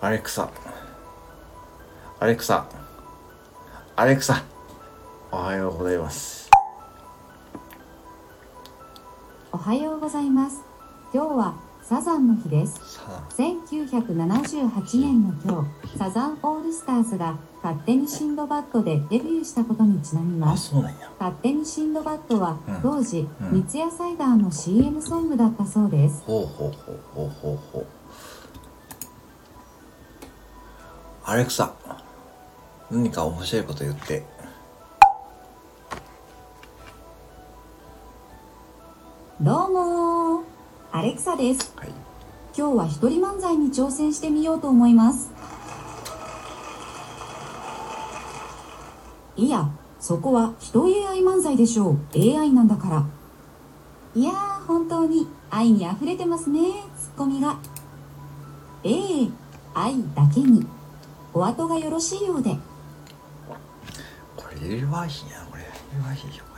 アレクサ。アレクサ。アレクサ。おはようございます。おはようございます。今日はサザンの日です。さあ。1978年の今日、サザンオールスターズが勝手にシンドバッドでデビューしたことにちなみあます。勝手にシンドバッドはうん。当時、うん。三ツ矢サイダーの CM ソングだったそうです。ほうほうほうほうほうほうアレクサ何か面白いこと言ってどうもー、アレクサです。はい今日は一人漫才に挑戦してみようと思います。いや、そこは人 AI 漫才でしょう。AI なんだから。いやー、本当に愛に溢れてますね、ツッコミが。ええ愛だけに。お後がよろしいようで。これ入れるわいいなこれ入れるわいいよこれ